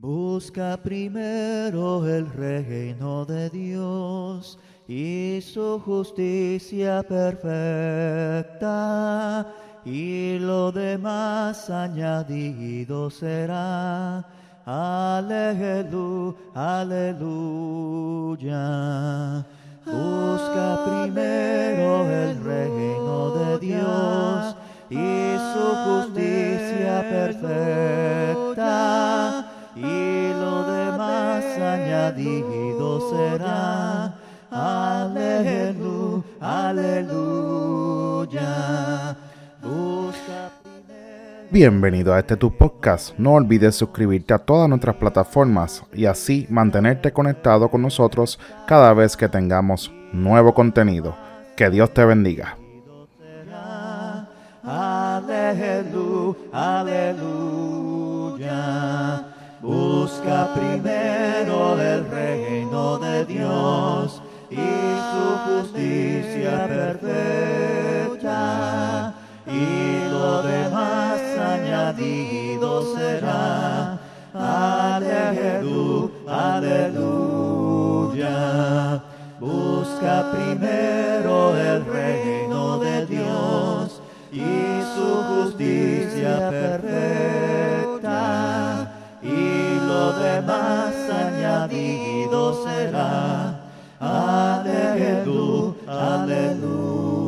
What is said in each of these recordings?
Busca primero el reino de Dios y su justicia perfecta, y lo demás añadido será. Aleluya, aleluya. Busca primero el reino de Dios y su justicia perfecta, y lo demás añadido será. Aleluya, aleluya. Busca Bienvenido a este tu podcast. No olvides suscribirte a todas nuestras plataformas y así mantenerte conectado con nosotros cada vez que tengamos nuevo contenido. Que Dios te bendiga. Aleluya, aleluya. Busca primero el reino de Dios y su justicia perfecta, y lo demás añadido será. Aleluya, aleluya. Busca primero el reino de Dios y su justicia perfecta, demás añadido será. Aleluya, aleluya.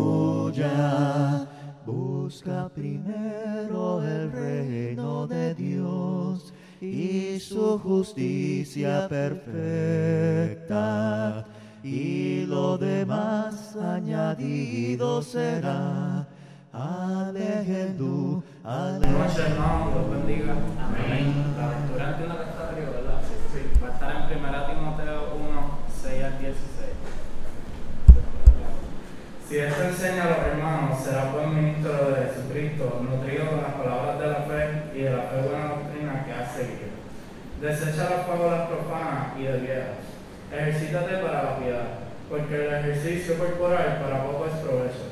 Busca primero el reino de Dios y su justicia perfecta, y lo demás añadido será. Aleluya, Buenas noches, Dios bendiga. Amén. La lectura entiendo que está arriba, ¿verdad? Sí. Va a estar en 1 Timoteo 1, 6 al 16. Si esto enseña a los hermanos, será buen ministro de Jesucristo, nutrido con las palabras de la fe y de la fe buena doctrina que has seguido. Desecha las fábulas profanas y de viejas. Ejercítate para la piedad, porque el ejercicio corporal para poco es provecho.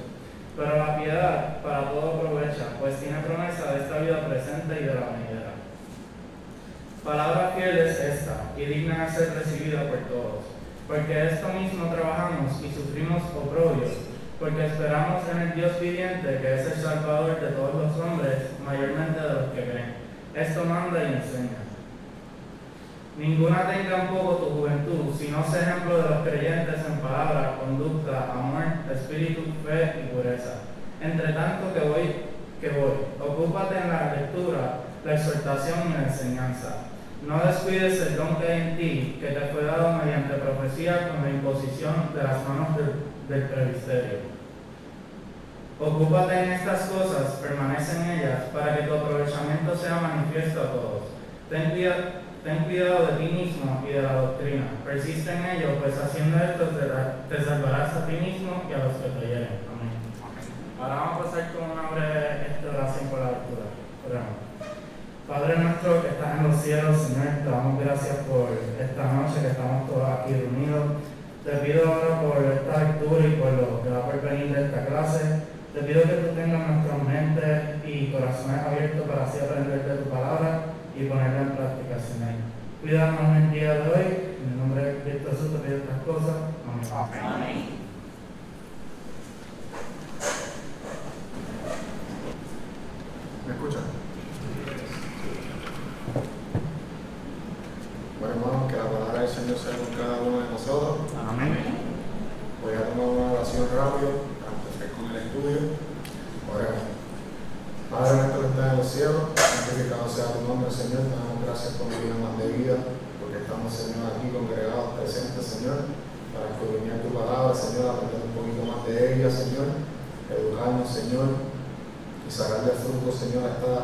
Pero la piedad para todo aprovecha, pues tiene promesa de esta vida presente y de la venidera. Palabra fiel es esta, y digna de ser recibida por todos, porque esto mismo trabajamos y sufrimos oprobios, porque esperamos en el Dios viviente, que es el Salvador de todos los hombres, mayormente de los que creen. Esto manda y enseña. Ninguna tenga en poco tu juventud, sino sé ejemplo de los creyentes en palabra, conducta, amor, espíritu, fe y pureza. Entre tanto que voy, que voy, ocúpate en la lectura, la exhortación y la enseñanza. No descuides el don que hay en ti, que te fue dado mediante profecía con la imposición de las manos del, del presbiterio. Ocúpate en estas cosas, permanece en ellas, para que tu aprovechamiento sea manifiesto a todos. Ten cuidado, ten cuidado de ti mismo y de la doctrina. Persiste en ello, pues haciendo esto te, te salvarás a ti mismo y a los que te oyeren. Amén. Ahora vamos a pasar con una breve oración por la lectura. Padre nuestro que estás en los cielos, Señor, te damos gracias por esta noche que estamos todos aquí reunidos. Te pido ahora por esta lectura y por lo que va por venir de esta clase. Te pido que tú tengas nuestras mentes y corazones abiertos para así aprender de tu palabra y ponerla en práctica. Cuídanos en el día de hoy. En el nombre de Cristo Jesús te pido estas cosas. Amén. ¿Me escuchan? Bueno, hermanos, que la palabra del Señor sea con cada uno de nosotros. Amén. Voy a tomar una oración rápido para empezar con el estudio. Oremos. Padre nuestro que estás en los cielos, santificado sea tu nombre, Señor. Te damos gracias por mi vida más de vida, porque estamos, Señor, aquí congregados, presentes, Señor, para escudriñar tu palabra, Señor, aprender un poquito más de ella, Señor, educarnos, Señor, y sacarle fruto, Señor, a esta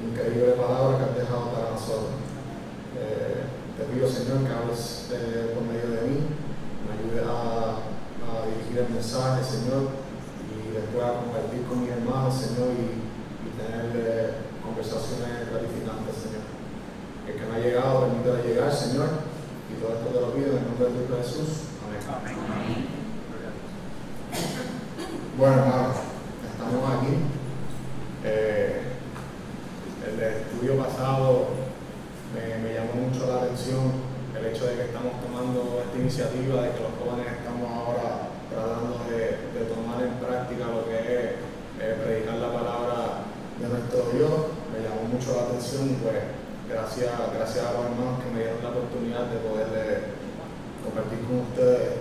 increíble palabra que has dejado para nosotros. Eh, te pido, Señor, que hables eh, por medio de mí, me ayude a, dirigir el mensaje, Señor, y después a compartir con mis hermanos, Señor, y, y tener conversaciones gratificantes, Señor. El que no ha llegado, permítale llegar, Señor, y todo esto te lo pido en el nombre de Cristo Jesús. Amén. Bueno, hermanos, estamos aquí. Eh, el estudio pasado me, me llamó mucho hecho de que estamos tomando esta iniciativa, de que los jóvenes estamos ahora tratando de, de tomar en práctica lo que es eh, predicar la palabra de nuestro Dios, mucho la atención, pues gracias, gracias a los hermanos que me dieron la oportunidad de poder compartir con ustedes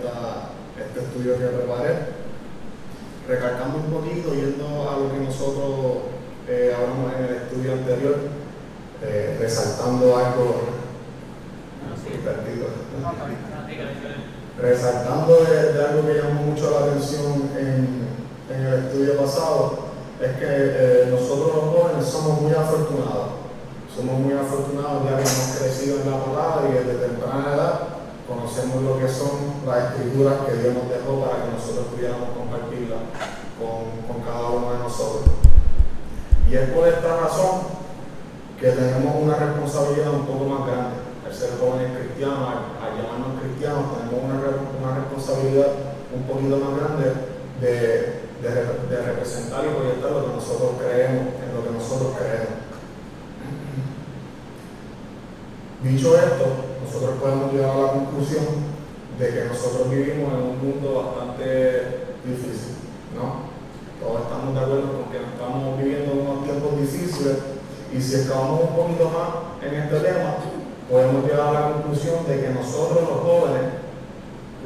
este estudio que preparé. Recalcando un poquito, yendo a lo que nosotros eh, hablamos en el estudio anterior, eh, resaltando algo perdido. Resaltando de, algo que llamó mucho la atención en, en el estudio pasado, es que eh, nosotros los jóvenes somos muy afortunados. Somos muy afortunados ya que hemos crecido en la palabra y desde temprana edad conocemos lo que son las escrituras que Dios nos dejó para que nosotros pudiéramos compartirlas con, con cada uno de nosotros. Y es por esta razón que tenemos una responsabilidad un poco más grande. Al ser jóvenes cristianos, al, llamarnos cristianos, tenemos una, una, responsabilidad un poquito más grande de, de, representar y proyectar lo que nosotros creemos, en lo que nosotros creemos. Dicho esto, nosotros podemos llegar a la conclusión de que nosotros vivimos en un mundo bastante difícil, ¿no? Todos estamos de acuerdo con que estamos viviendo unos tiempos difíciles y si excavamos un poquito más en este tema, podemos llegar a la conclusión de que nosotros los jóvenes,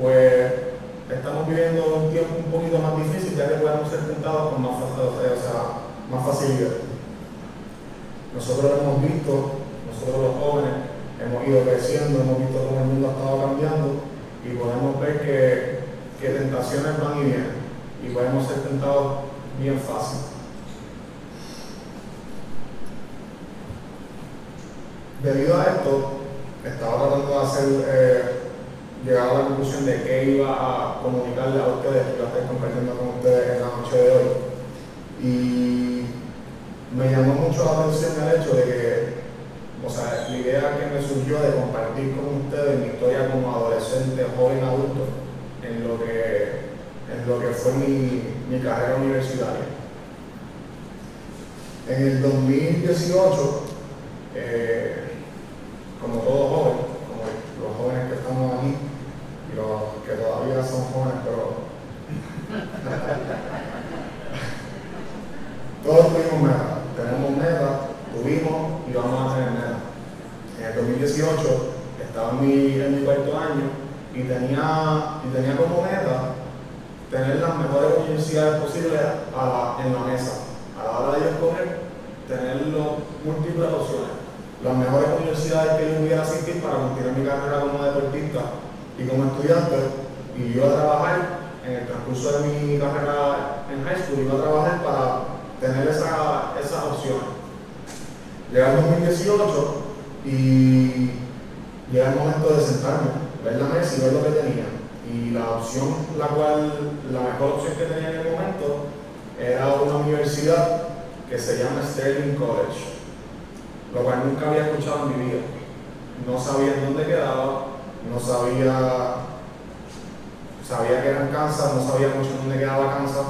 pues estamos viviendo un tiempo un poquito más difícil ya que podemos ser tentados con más, facilidad. Nosotros hemos visto, nosotros los jóvenes, hemos ido creciendo, hemos visto cómo el mundo ha estado cambiando y podemos ver que, que tentaciones van y vienen y podemos ser tentados bien fácil. Debido a esto, estaba tratando de hacer, eh, llegar a la conclusión de qué iba a comunicarle a ustedes, que a estar compartiendo con ustedes en la noche de hoy. Y me llamó mucho la atención el hecho de que, o sea, la idea que me surgió de compartir con ustedes mi historia como adolescente, joven, adulto, en lo que, en lo que fue mi, mi carrera universitaria. En el 2018, eh, como todo joven, como los jóvenes que estamos aquí y los que todavía son jóvenes, pero todos tuvimos metas, tenemos metas, tuvimos y vamos a tener metas. En el 2018 estaba en mi, en mi cuarto año y tenía, y tenía como meta tener las mejores universidades posibles a la, en la mesa. A la hora de escoger, tener múltiples opciones las mejores universidades que yo pudiera asistir para continuar mi carrera como deportista y como estudiante y iba a trabajar en el transcurso de mi carrera en high school, iba a trabajar para tener esa, esas opciones. Llega el 2018 y llega el momento de sentarme, ver la mesa y ver lo que tenía. Y la opción, la cual, la mejor opción que tenía en el momento era una universidad que se llama Sterling College lo cual nunca había escuchado en mi vida. No sabía en dónde quedaba, no sabía, sabía que era en Kansas, no sabía mucho en dónde quedaba Kansas.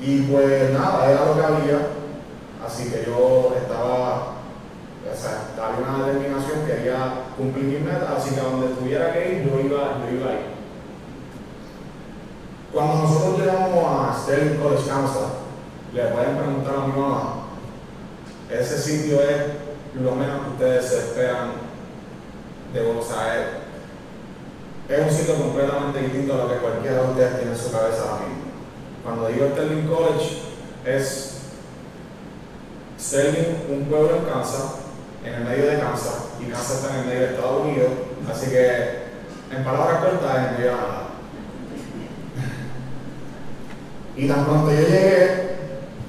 Y pues nada, era lo que había, así que yo estaba, o sea, había una determinación, quería cumplir mi meta, así que donde tuviera que ir, yo iba, yo iba a ir. Cuando nosotros llegamos a Sterling College, Kansas, le pueden preguntar a mi mamá, ese sitio es lo menos que ustedes se esperan de Buenos Aires. Es un sitio completamente distinto a lo que cualquiera de ustedes tiene en su cabeza ahora. Cuando digo Sterling College, es Sterling, un pueblo en Kansas, en el medio de Kansas, y Kansas está en el medio de Estados Unidos, así que en palabras cortas, en medio. Y tan pronto yo llegué,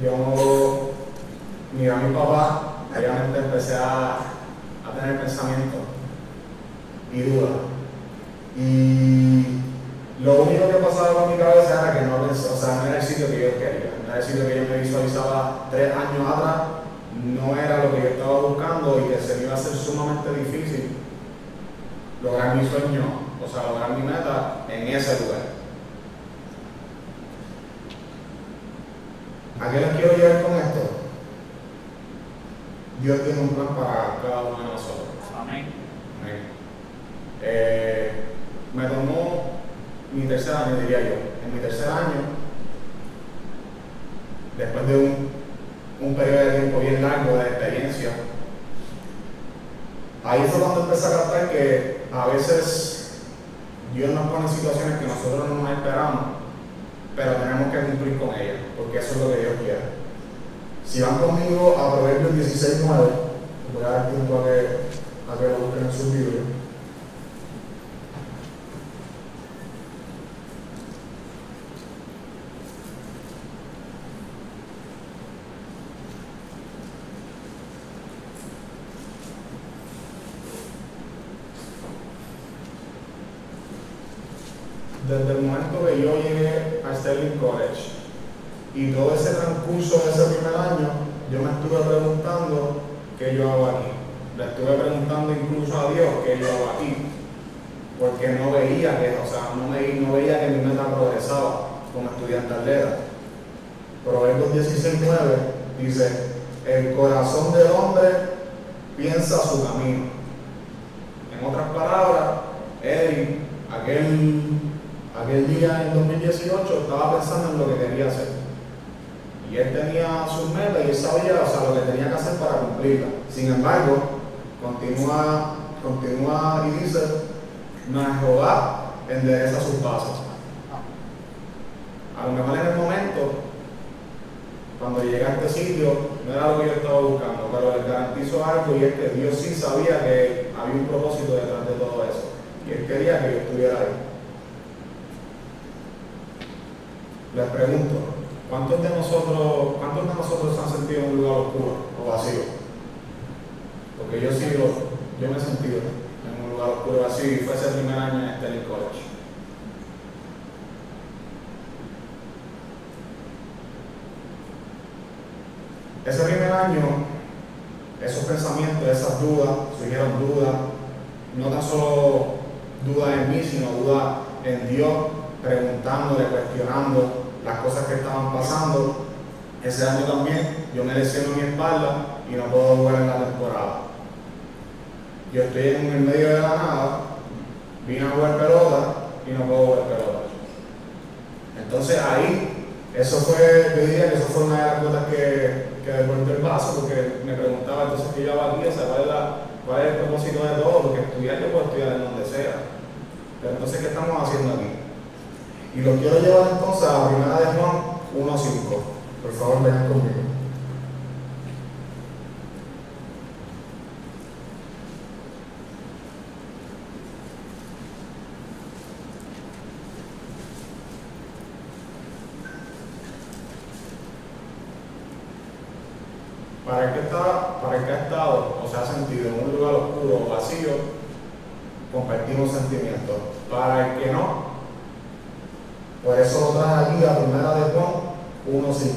yo miré a mi papá, obviamente empecé a, a tener pensamientos y dudas. Y lo único que pasaba por mi cabeza era que no, pensé, o sea, no era el sitio que yo quería, no era el sitio que yo me visualizaba tres años atrás, no era lo que yo estaba buscando y que se me iba a hacer sumamente difícil lograr mi sueño, o sea, lograr mi meta en ese lugar. ¿A qué les quiero llevar con esto? Dios tiene un plan para cada uno de nosotros. Amén. Amén. Eh, me tomó mi tercer año, diría yo. En mi tercer año, después de un, un periodo de tiempo bien largo de experiencia, ahí fue cuando empecé a captar que a veces Dios nos pone situaciones que nosotros no nos esperamos, pero tenemos que cumplir con ellas, porque eso es lo que Dios quiere. Si van conmigo a Proverbios 16.9, voy a dar tiempo a que, a que lo busquen en su Biblia. Desde el momento yo llegué a Sterling College y todo ese transcurso de ese primer año, yo me estuve preguntando qué yo hago aquí. Le estuve preguntando incluso a Dios qué yo hago aquí. Porque no veía que, o sea, no, me, no veía que mi meta progresaba como estudiante atleta. Proverbios 16.9 dice, el corazón del hombre piensa su camino. En otras palabras, Eddie, aquel aquel día en 2018 estaba pensando en lo que quería hacer. Y él tenía sus metas y él sabía o sea, lo que tenía que hacer para cumplirla. Sin embargo, continúa, continúa y dice, es Jehová endereza sus pasos. A lo mejor en el momento, cuando llegué a este sitio, no era lo que yo estaba buscando, pero les garantizo algo y es que Dios sí sabía que había un propósito detrás de todo eso. Y él quería que yo estuviera ahí. Les pregunto, ¿cuántos de nosotros, cuántos de nosotros han sentido en un lugar oscuro o vacío? Porque yo sí, lo, yo me he sentido en un lugar oscuro vacío y fue ese primer año en Sterling College. Ese primer año, esos pensamientos, esas dudas, surgieron dudas, no tan solo dudas en mí, sino dudas en Dios, preguntándole, cuestionando las cosas que estaban pasando. Ese año también yo me lesiono mi espalda y no puedo jugar en la temporada. Yo estoy en el medio de la nada, vine a jugar pelota y no puedo jugar pelota. Entonces ahí, eso fue, yo diría que eso fue una de las cosas que, que devolvió el vaso, porque me preguntaba entonces qué yo aquí, ¿cuál es, la, cuál es el propósito de todo? Porque estudiar yo puedo estudiar en donde sea. Pero entonces, ¿qué estamos haciendo aquí? Y lo quiero llevar entonces a la primera de Juan 1.5. Por favor, vengan conmigo. Para el, que está, para el que ha estado o se ha sentido en un lugar oscuro o vacío, compartimos sentimientos. Para el que no, por eso lo trae aquí a primera de Juan 1.5.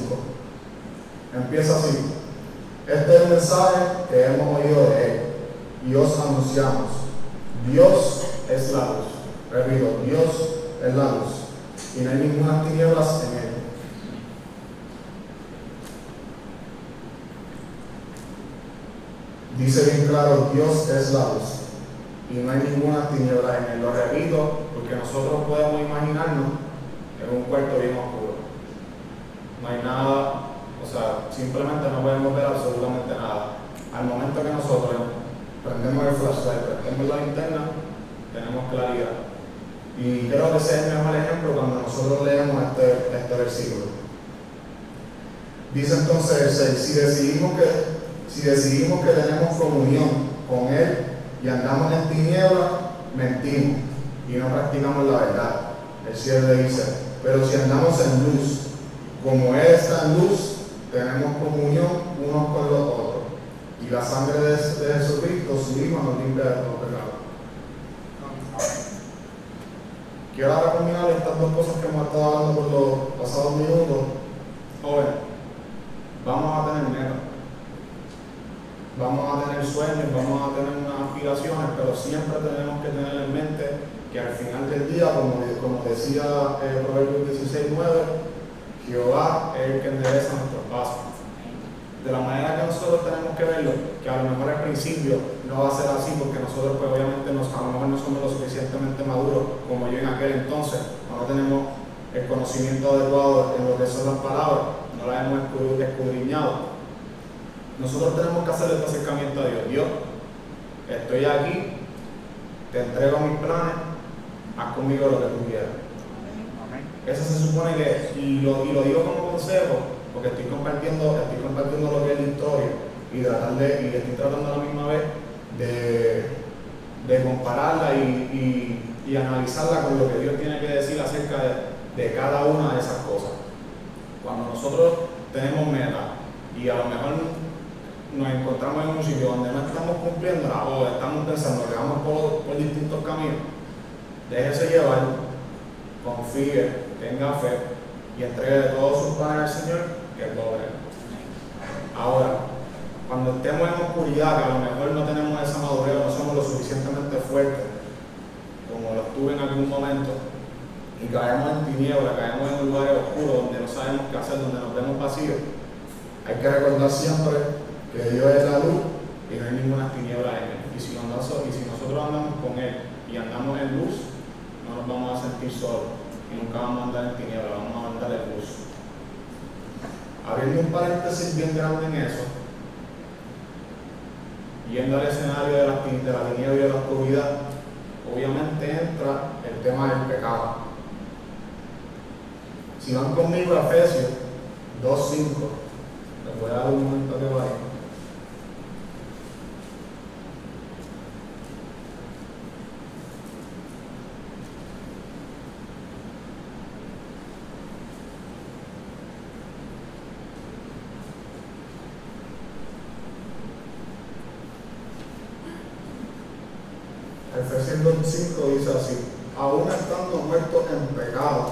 Empieza así. Este es el mensaje que hemos oído de él y os anunciamos. Dios es la luz. Repito, Dios es la luz. Y no hay ninguna tinieblas en él. Dice bien claro, Dios es la luz. Y no hay ninguna tiniebla en él. Lo repito, porque nosotros podemos imaginarnos en un cuarto bien oscuro. No hay nada, o sea, simplemente no podemos ver absolutamente nada. Al momento que nosotros prendemos el flashlight, prendemos la linterna, tenemos claridad. Y creo que ese es el mejor ejemplo cuando nosotros leemos este, este versículo. Dice entonces el 6, si decidimos que, si decidimos que tenemos comunión con Él y andamos en tinieblas, mentimos y no practicamos la verdad. El 7 dice, pero si andamos en luz, como Él está en luz, tenemos comunión unos con los otros. Y la sangre de, de Jesucristo, su Hijo, nos limpia de todo pecado. Quiero ahora combinar estas dos cosas que hemos estado hablando por los pasados minutos. Joven, vamos a tener metas, vamos a tener sueños, vamos a tener unas aspiraciones, pero siempre tenemos que tener en mente que al final del día, como, como decía eh, Proverbios 16, 9, Jehová es el que endereza nuestros pasos. De la manera que nosotros tenemos que verlo, que a lo mejor al principio no va a ser así porque nosotros pues obviamente nos, a lo mejor no somos lo suficientemente maduros como yo en aquel entonces, no tenemos el conocimiento adecuado en lo que son las palabras, no las hemos escudriñado. Nosotros tenemos que hacer este acercamiento a Dios. Dios, estoy aquí, te entrego mis planes, haz conmigo lo que tú quieras. Eso se supone que, y lo, y lo digo como consejo, porque estoy compartiendo, estoy compartiendo lo que es la historia y tratar de, y estoy tratando a la misma vez de, de compararla y, y, y, analizarla con lo que Dios tiene que decir acerca de, de cada una de esas cosas. Cuando nosotros tenemos meta y a lo mejor nos encontramos en un sitio donde no estamos cumpliendo o estamos pensando que vamos por, por distintos caminos, déjese llevar, confíe, tenga fe y entregue todos sus planes al Señor, que Él lo Ahora, cuando estemos en oscuridad, que a lo mejor no tenemos esa madurez, no somos lo suficientemente fuertes, como lo estuve en algún momento, y caemos en tiniebla, caemos en un lugar oscuro donde no sabemos qué hacer, donde nos vemos vacíos, hay que recordar siempre que Dios es la luz y no hay ninguna tiniebla en Él. Y si nosotros andamos con Él y andamos en luz, no nos vamos a sentir solos y nunca vamos a andar en tiniebla, vamos a andar en luz. Abriendo un paréntesis bien grande en eso, yendo al escenario de la, de la tiniebla y de la oscuridad, obviamente entra el tema del pecado. Si van conmigo a Efesios 2.5, les voy a dar un momento que vaya. Efesios 5 dice así, aún estando muertos en pecado,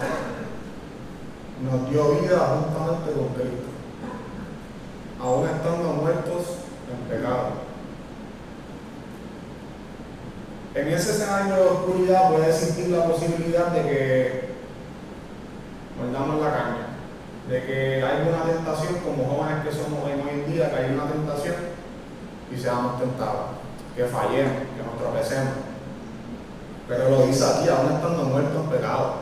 nos dio vida juntamente con Cristo. Aún estando muertos en pecado. En ese escenario de oscuridad puede existir la posibilidad de que mordamos la caña, de que hay una tentación, como jóvenes que somos hoy en día, que hay una tentación y seamos tentados, que fallemos, que nos tropecemos. Pero lo dice aquí, aún estando muertos en pecado.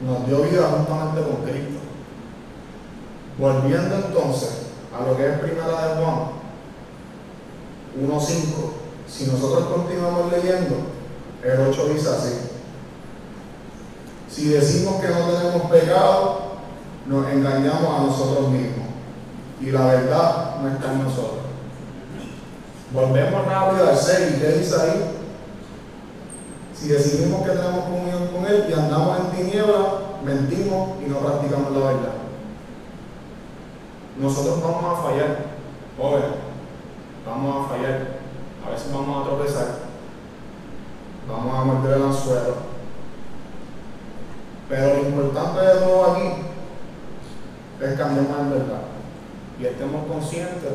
Nos dio vida juntamente con Cristo. Volviendo entonces a lo que es primera de Juan 1.5, si nosotros continuamos leyendo, el 8 dice así. Si decimos que no tenemos pecado, nos engañamos a nosotros mismos. Y la verdad no está en nosotros. Volvemos rápido al 6 y ¿qué dice ahí? Si decidimos que tenemos comunión con Él y andamos en tiniebla, mentimos y no practicamos la verdad. Nosotros vamos a fallar, jóvenes, vamos a fallar, a veces vamos a tropezar, vamos a morder el anzuelo. Pero lo importante de todo aquí es cambiar en verdad y estemos conscientes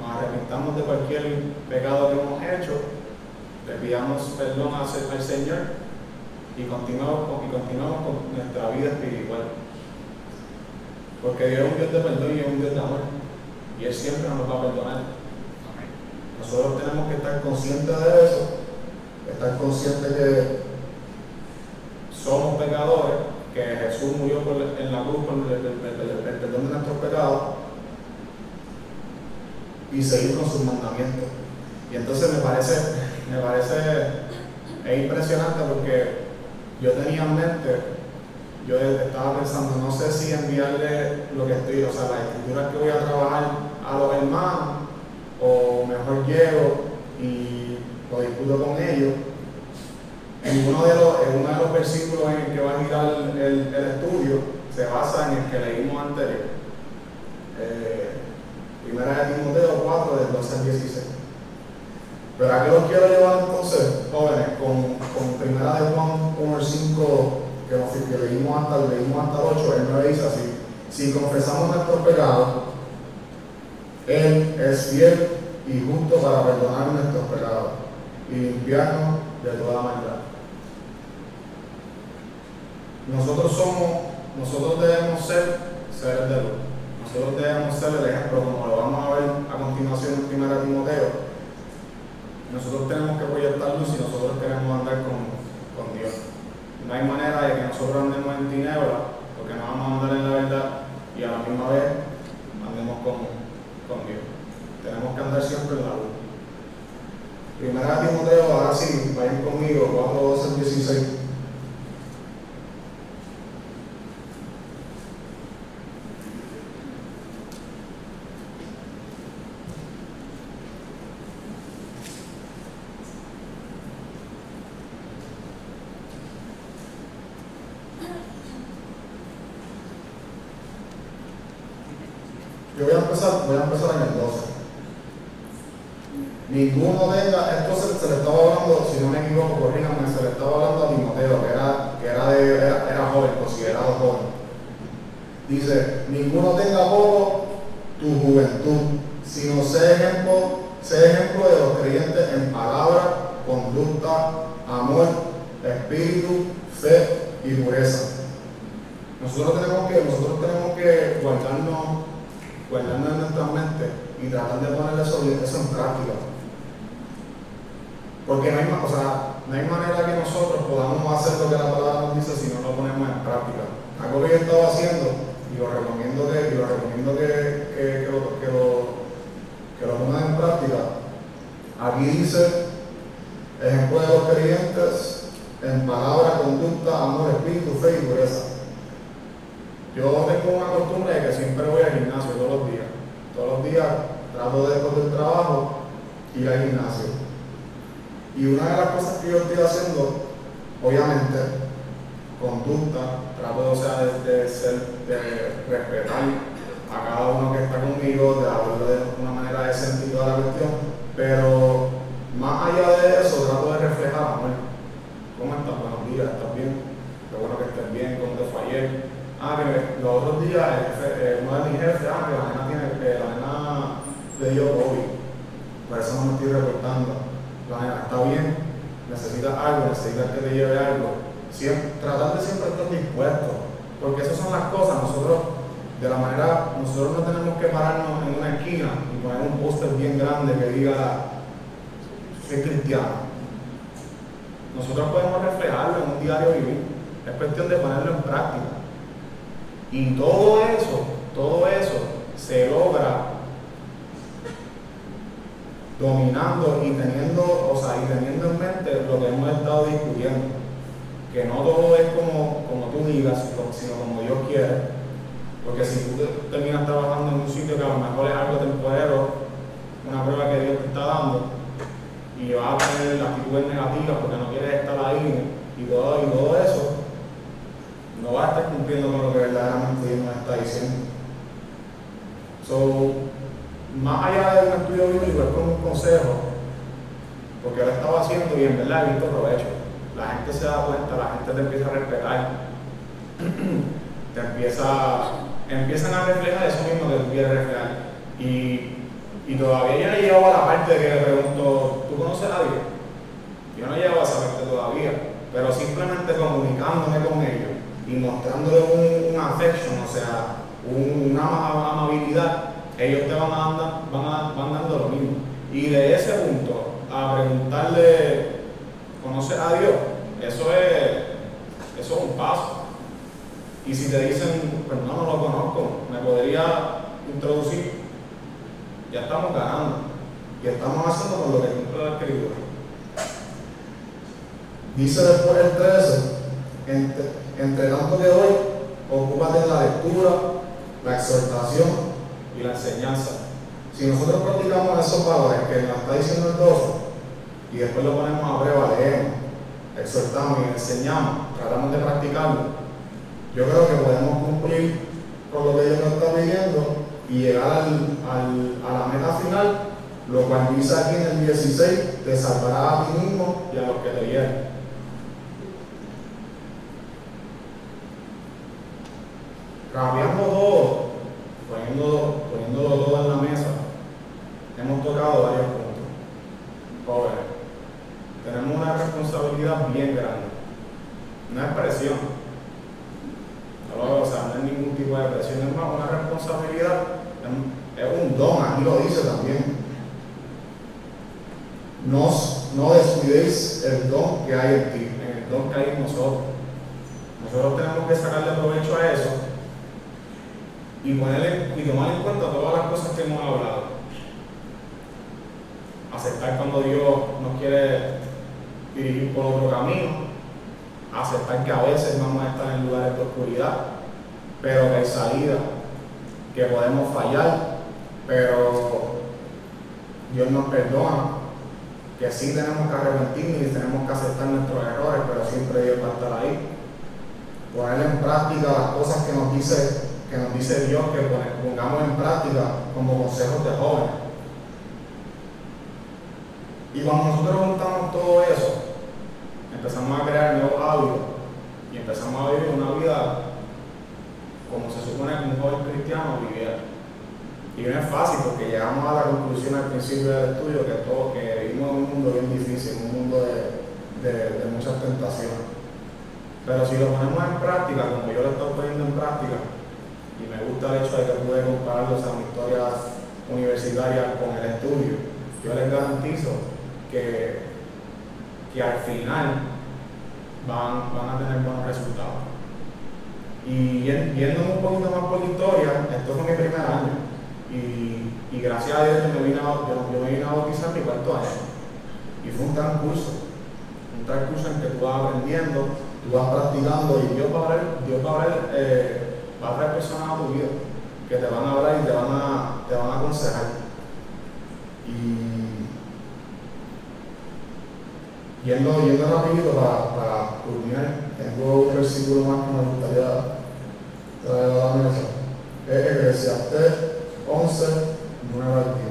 nos arrepintamos de cualquier pecado que hemos hecho, le pidamos perdón al, Señor y continuamos, con, y continuamos con nuestra vida espiritual. Porque Dios es un Dios de perdón y es un Dios de amor. Y Él siempre nos va a perdonar. Nosotros tenemos que estar conscientes de eso, estar conscientes que somos pecadores, que Jesús murió en la cruz por el perdón de nuestros pecados y seguir con sus mandamientos. Y entonces me parece, me parece es impresionante porque yo tenía en mente, yo estaba pensando, no sé si enviarle lo que estoy, o sea, las escrituras que voy a trabajar a los hermanos, o mejor llego y lo discuto con ellos. En uno de los, en uno de los versículos en el que va a girar el, el estudio se basa en el que leímos anterior. Eh, Primera de Timoteo 4, del 12 al 16. Pero aquí los quiero llevar entonces, jóvenes, con, con Primera de Juan 1 al 5, que, que leímos, hasta, leímos hasta el 8, el 9 dice así, si confesamos nuestros pecados, Él es fiel y justo para perdonar nuestros pecados y limpiarnos de toda maldad. Nosotros somos, nosotros debemos ser seres de luz. Nosotros debemos ser el ejemplo, como lo vamos a ver a continuación en 1 Timoteo, nosotros tenemos que proyectar luz si nosotros queremos andar con, con Dios. No hay manera de que nosotros andemos en tiniebla, porque no vamos a andar en la verdad y a la misma vez andemos con, con Dios. Tenemos que andar siempre en la luz. Primera Timoteo, ahora sí, vayan conmigo, 4, 12, 16. Yo voy a empezar, voy a empezar en el 12. Ninguno tenga, esto se, se le estaba hablando, si no me equivoco, corríjame, se le estaba hablando a Timoteo, que era, que era, de, era, era joven, considerado joven. Dice, ninguno tenga poco tu juventud, sino sé ejemplo, sé ejemplo de los creyentes en palabra, conducta, amor, espíritu, fe y pureza. Nosotros tenemos que, nosotros tenemos que guardarnos, guardarnos en nuestra mente y tratar de poner eso, en práctica. Porque no hay, manera que nosotros podamos hacer lo que la palabra nos dice si no lo ponemos en práctica. Algo que yo estaba haciendo, y lo recomiendo que, y lo, recomiendo que, lo, que lo pongan en práctica. Aquí dice, ejemplo de los creyentes en palabra, conducta, amor, espíritu, fe y pureza. Yo tengo una costumbre de que siempre voy al gimnasio todos los días. Todos los días trato de después del trabajo ir al gimnasio. Y una de las cosas que yo estoy haciendo, obviamente, conducta, trato de, ser, de respetar a cada uno que está conmigo, de hablar de una manera decente y toda la cuestión, pero más allá de eso, trato de reflejar amor. ¿Cómo estás? Buenos días, ¿estás bien? Qué bueno que estés bien, ¿cómo te fue ayer? Ah, que los otros días eh, uno de mis jefes, ah, que la nena tiene, que le dio COVID. Por eso no me estoy reportando. La está bien, necesita algo, necesita que te lleve algo. Tratar de siempre estar dispuesto. Porque esas son las cosas. Nosotros, de la manera, nosotros no tenemos que pararnos en una esquina y poner un póster bien grande que diga, soy cristiano. Nosotros podemos reflejarlo en un diario vivir. Es cuestión de ponerlo en práctica. Y todo eso, todo eso se logra dominando y teniendo, o sea, y teniendo en mente lo que hemos estado discutiendo. Que no todo es como, como tú digas, sino como Dios quiere. Porque si tú te- terminas trabajando en un sitio que a lo mejor es algo temporero, una prueba que Dios te está dando, y vas a tener actitudes negativas porque no quieres estar ahí y todo, y todo eso, no vas a estar cumpliendo con lo que verdaderamente Dios nos está diciendo. So, más allá de un estudio bíblico, es como un consejo, porque lo estaba haciendo y en verdad he visto provecho. La gente se da cuenta, la gente te empieza a respetar, te empieza, empiezan a reflejar eso mismo que tú quieres reflejar. Y, y todavía yo no he llegado a la parte que le pregunto, ¿tú conoces a Dios? Yo no he llegado a esa parte todavía, pero simplemente comunicándome con ellos y mostrándole un, un o sea, un- una ama- amabilidad, ellos te van, a andar, van, a- van dando lo mismo. Y de ese punto a preguntarle, ¿conoces a Dios? Eso es, eso es un paso. Y si te dicen, pues no, no lo conozco, me podría introducir, ya estamos ganando. Y estamos haciendo con lo que cumple la escritura. Dice después el 13, entre, tanto que doy, ocúpate en la lectura, la exhortación la enseñanza. Si nosotros practicamos esos valores que nos está diciendo el 12, y después lo ponemos a prueba, leemos, exhortamos y enseñamos, tratamos de practicarlo, yo creo que podemos cumplir con lo que Dios nos está pidiendo y llegar al, a la meta final, lo cual dice aquí en el 16, te salvarás a ti mismo y a los que te hieren. Cambiando todo, poniendo, poniéndolo todo en la mesa, hemos tocado varios puntos. Jóvenes, tenemos una responsabilidad bien grande. No es presión. No o sea, no es ningún tipo de presión, es más una responsabilidad, es, un don, aquí lo dice también. No, descuidéis el don que hay en ti, el don que hay en nosotros. Nosotros tenemos que sacarle provecho a eso y, ponerle, y tomar en cuenta todas las cosas que hemos hablado. Aceptar cuando Dios nos quiere dirigir por otro camino. Aceptar que a veces vamos a estar en lugares de oscuridad, pero que hay salida, que podemos fallar, pero Dios nos perdona, que sí tenemos que arrepentirnos y tenemos que aceptar nuestros errores, pero siempre Dios va a estar ahí poner en práctica las cosas que nos dice, que nos dice Dios que pongamos en práctica como consejos de jóvenes. Y cuando nosotros juntamos todo eso, empezamos a crear nuevos hábitos y empezamos a vivir una vida como se supone que un joven cristiano viviera. Y no es fácil porque llegamos a la conclusión al principio del estudio que, todo, que vivimos en un mundo bien difícil, un mundo de, de muchas tentaciones. Pero si lo ponemos en práctica, como yo lo estoy poniendo en práctica, y me gusta el hecho de que pude compararlos a mis historias universitarias con el estudio, yo les garantizo que, que al final van, van a tener buenos resultados. Y yendo un poquito más por la historia, esto fue mi primer año. Y, y gracias a Dios yo me, vine a, me vine a bautizar mi cuarto año. Y fue un transcurso. Un transcurso en que tú vas aprendiendo, tú vas practicando y Dios va a traer, Dios va eh, va a traer personas a tu vida que te van a hablar y te van a, te van a aconsejar. Y yendo, yendo rapidito para, para culminar, tengo un versículo más que me gustaría traer a la mesa. Es Eclesiastes 11, 9 al 10.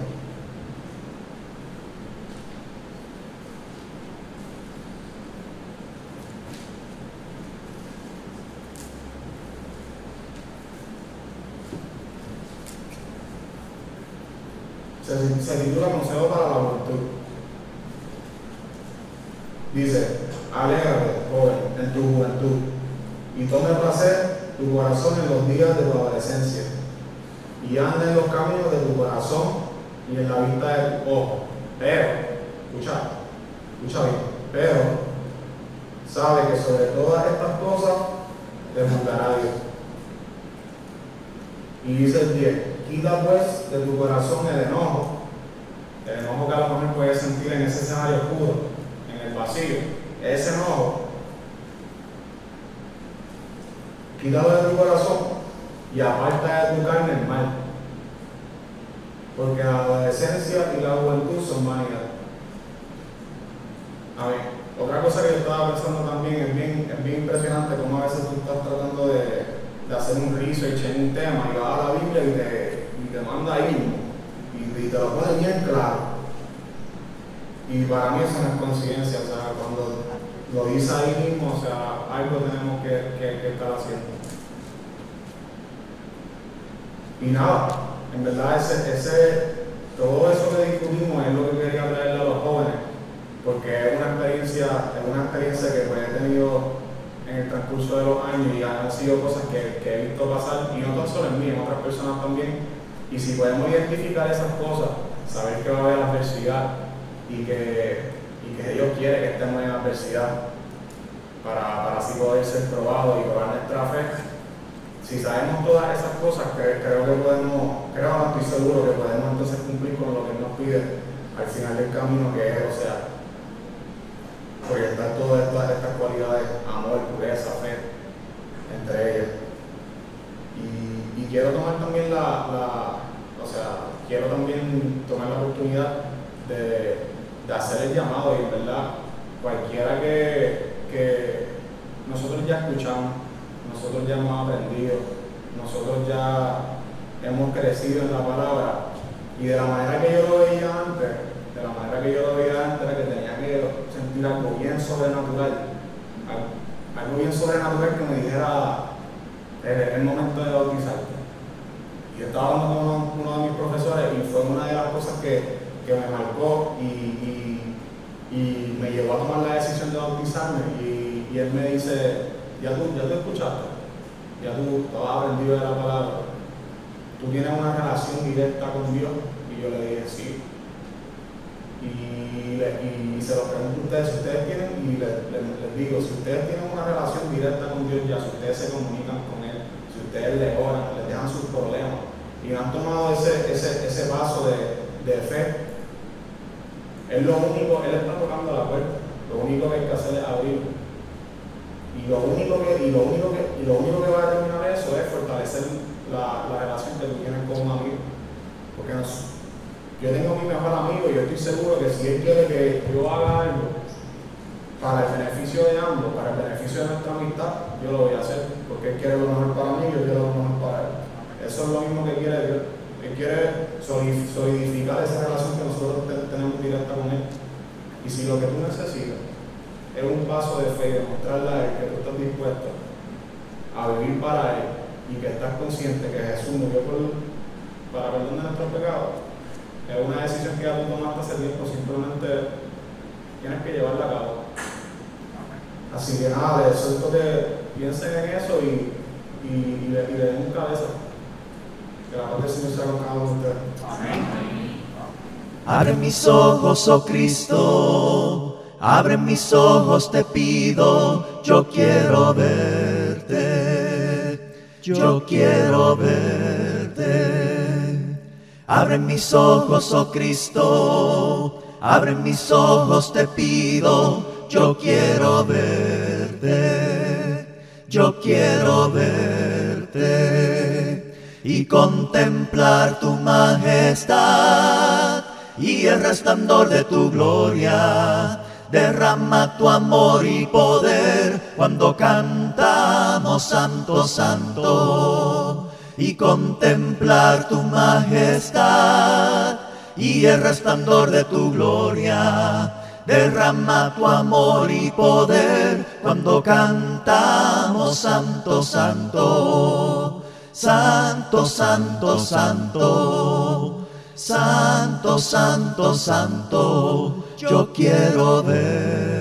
Se, titula Consejo para la Juventud. Dice, alégrate, joven, en tu juventud, y tome placer tu corazón en los días de tu adolescencia, y anda en los caminos de tu corazón y en la vista de tu ojo. Pero, escucha, escucha bien, pero sabe que sobre todas estas cosas te juzgará Dios. Y dice el 10, quita pues de tu corazón el enojo, el enojo que a lo mejor puedes sentir en ese escenario oscuro, en el vacío, ese enojo, quítalo de tu corazón y aparta de tu carne el mal. Porque la adolescencia y la juventud son vanidad. A ver, otra cosa que yo estaba pensando también es bien, es bien impresionante como a veces tú estás tratando de de hacer un research en un tema y va a la Biblia y te, te manda ahí y, te lo pone bien claro. Y para mí eso no es conciencia, o sea, cuando lo dice ahí mismo, o sea, algo tenemos que, que, estar haciendo. Y nada, en verdad ese, ese, todo eso que discutimos es lo que quería traerle a los jóvenes, porque es una experiencia, es una experiencia que pues, he tenido en el transcurso de los años y han sido cosas que, he visto pasar, y no tan solo en mí, en otras personas también. Y si podemos identificar esas cosas, saber que va a haber adversidad y que, y que Dios quiere que estemos en adversidad para, para así poder ser probados y probar nuestra fe. Si sabemos todas esas cosas, creo, que podemos, creo, no estoy seguro que podemos entonces cumplir con lo que nos pide al final del camino, que es, o sea, proyectar todas estas, cualidades, amor, pureza, fe, entre ellas. Y, quiero tomar también la, o sea, quiero también tomar la oportunidad de, hacer el llamado y en verdad, cualquiera que, que nosotros ya escuchamos, nosotros ya hemos aprendido, nosotros ya hemos crecido en la palabra y de la manera que yo lo veía antes, de la manera que yo lo veía antes era que tenía que sentir algo bien sobrenatural, algo bien sobrenatural que me dijera eh, el momento de bautizarte. Y estaba hablando con uno, de mis profesores y fue una de las cosas que, que me marcó y, y, me llevó a tomar la decisión de bautizarme. Y, él me dice, ya tú, ya te escuchaste, ya tú, tú has aprendido de la palabra, tú tienes una relación directa con Dios? Y yo le dije, sí. Y, y se lo pregunto a ustedes, si ustedes tienen, y le- le- les digo, si ustedes tienen una relación directa con Dios ya, si ustedes se comunican con ustedes le oran, les dejan sus problemas, y han tomado ese, ese, ese paso de, de fe, es lo único, Él está tocando la puerta, lo único que hay que hacer es abrirlo. Y lo único que, y lo único que, y lo único que va a determinar eso es fortalecer la, la relación que tú tienes con un amigo. Porque yo tengo a mi mejor amigo y yo estoy seguro que si él quiere que yo haga algo para el beneficio de ambos, para el beneficio de nuestra amistad, yo lo voy a hacer. Porque él quiere lo mejor para mí y yo quiero lo mejor para él. Eso es lo mismo que quiere Dios. Él quiere soli- solidificar esa relación que nosotros te- tenemos directa con Él. Y si lo que tú necesitas es un paso de fe demostrarle a Él que tú estás dispuesto a vivir para Él y que estás consciente que Jesús murió por, para perdón de nuestros pecados, es una decisión que ya tú tomaste hace tiempo, simplemente tienes que llevarla a cabo. Así que nada, les suelto que piensen en eso y, y, y le, y le den cabeza. Que la paz del Señor sea con cada uno de ustedes. Abre mis ojos, oh Cristo, abre mis ojos, te pido, yo quiero verte, yo quiero verte. Abre mis ojos, oh Cristo, abre mis ojos, te pido, yo quiero verte, yo quiero verte y contemplar tu majestad y el resplandor de tu gloria. Derrama tu amor y poder cuando cantamos Santo, Santo y contemplar tu majestad y el resplandor de tu gloria. Derrama tu amor y poder cuando cantamos Santo, Santo, Santo, Santo, Santo, Santo, Santo, Santo, yo quiero ver.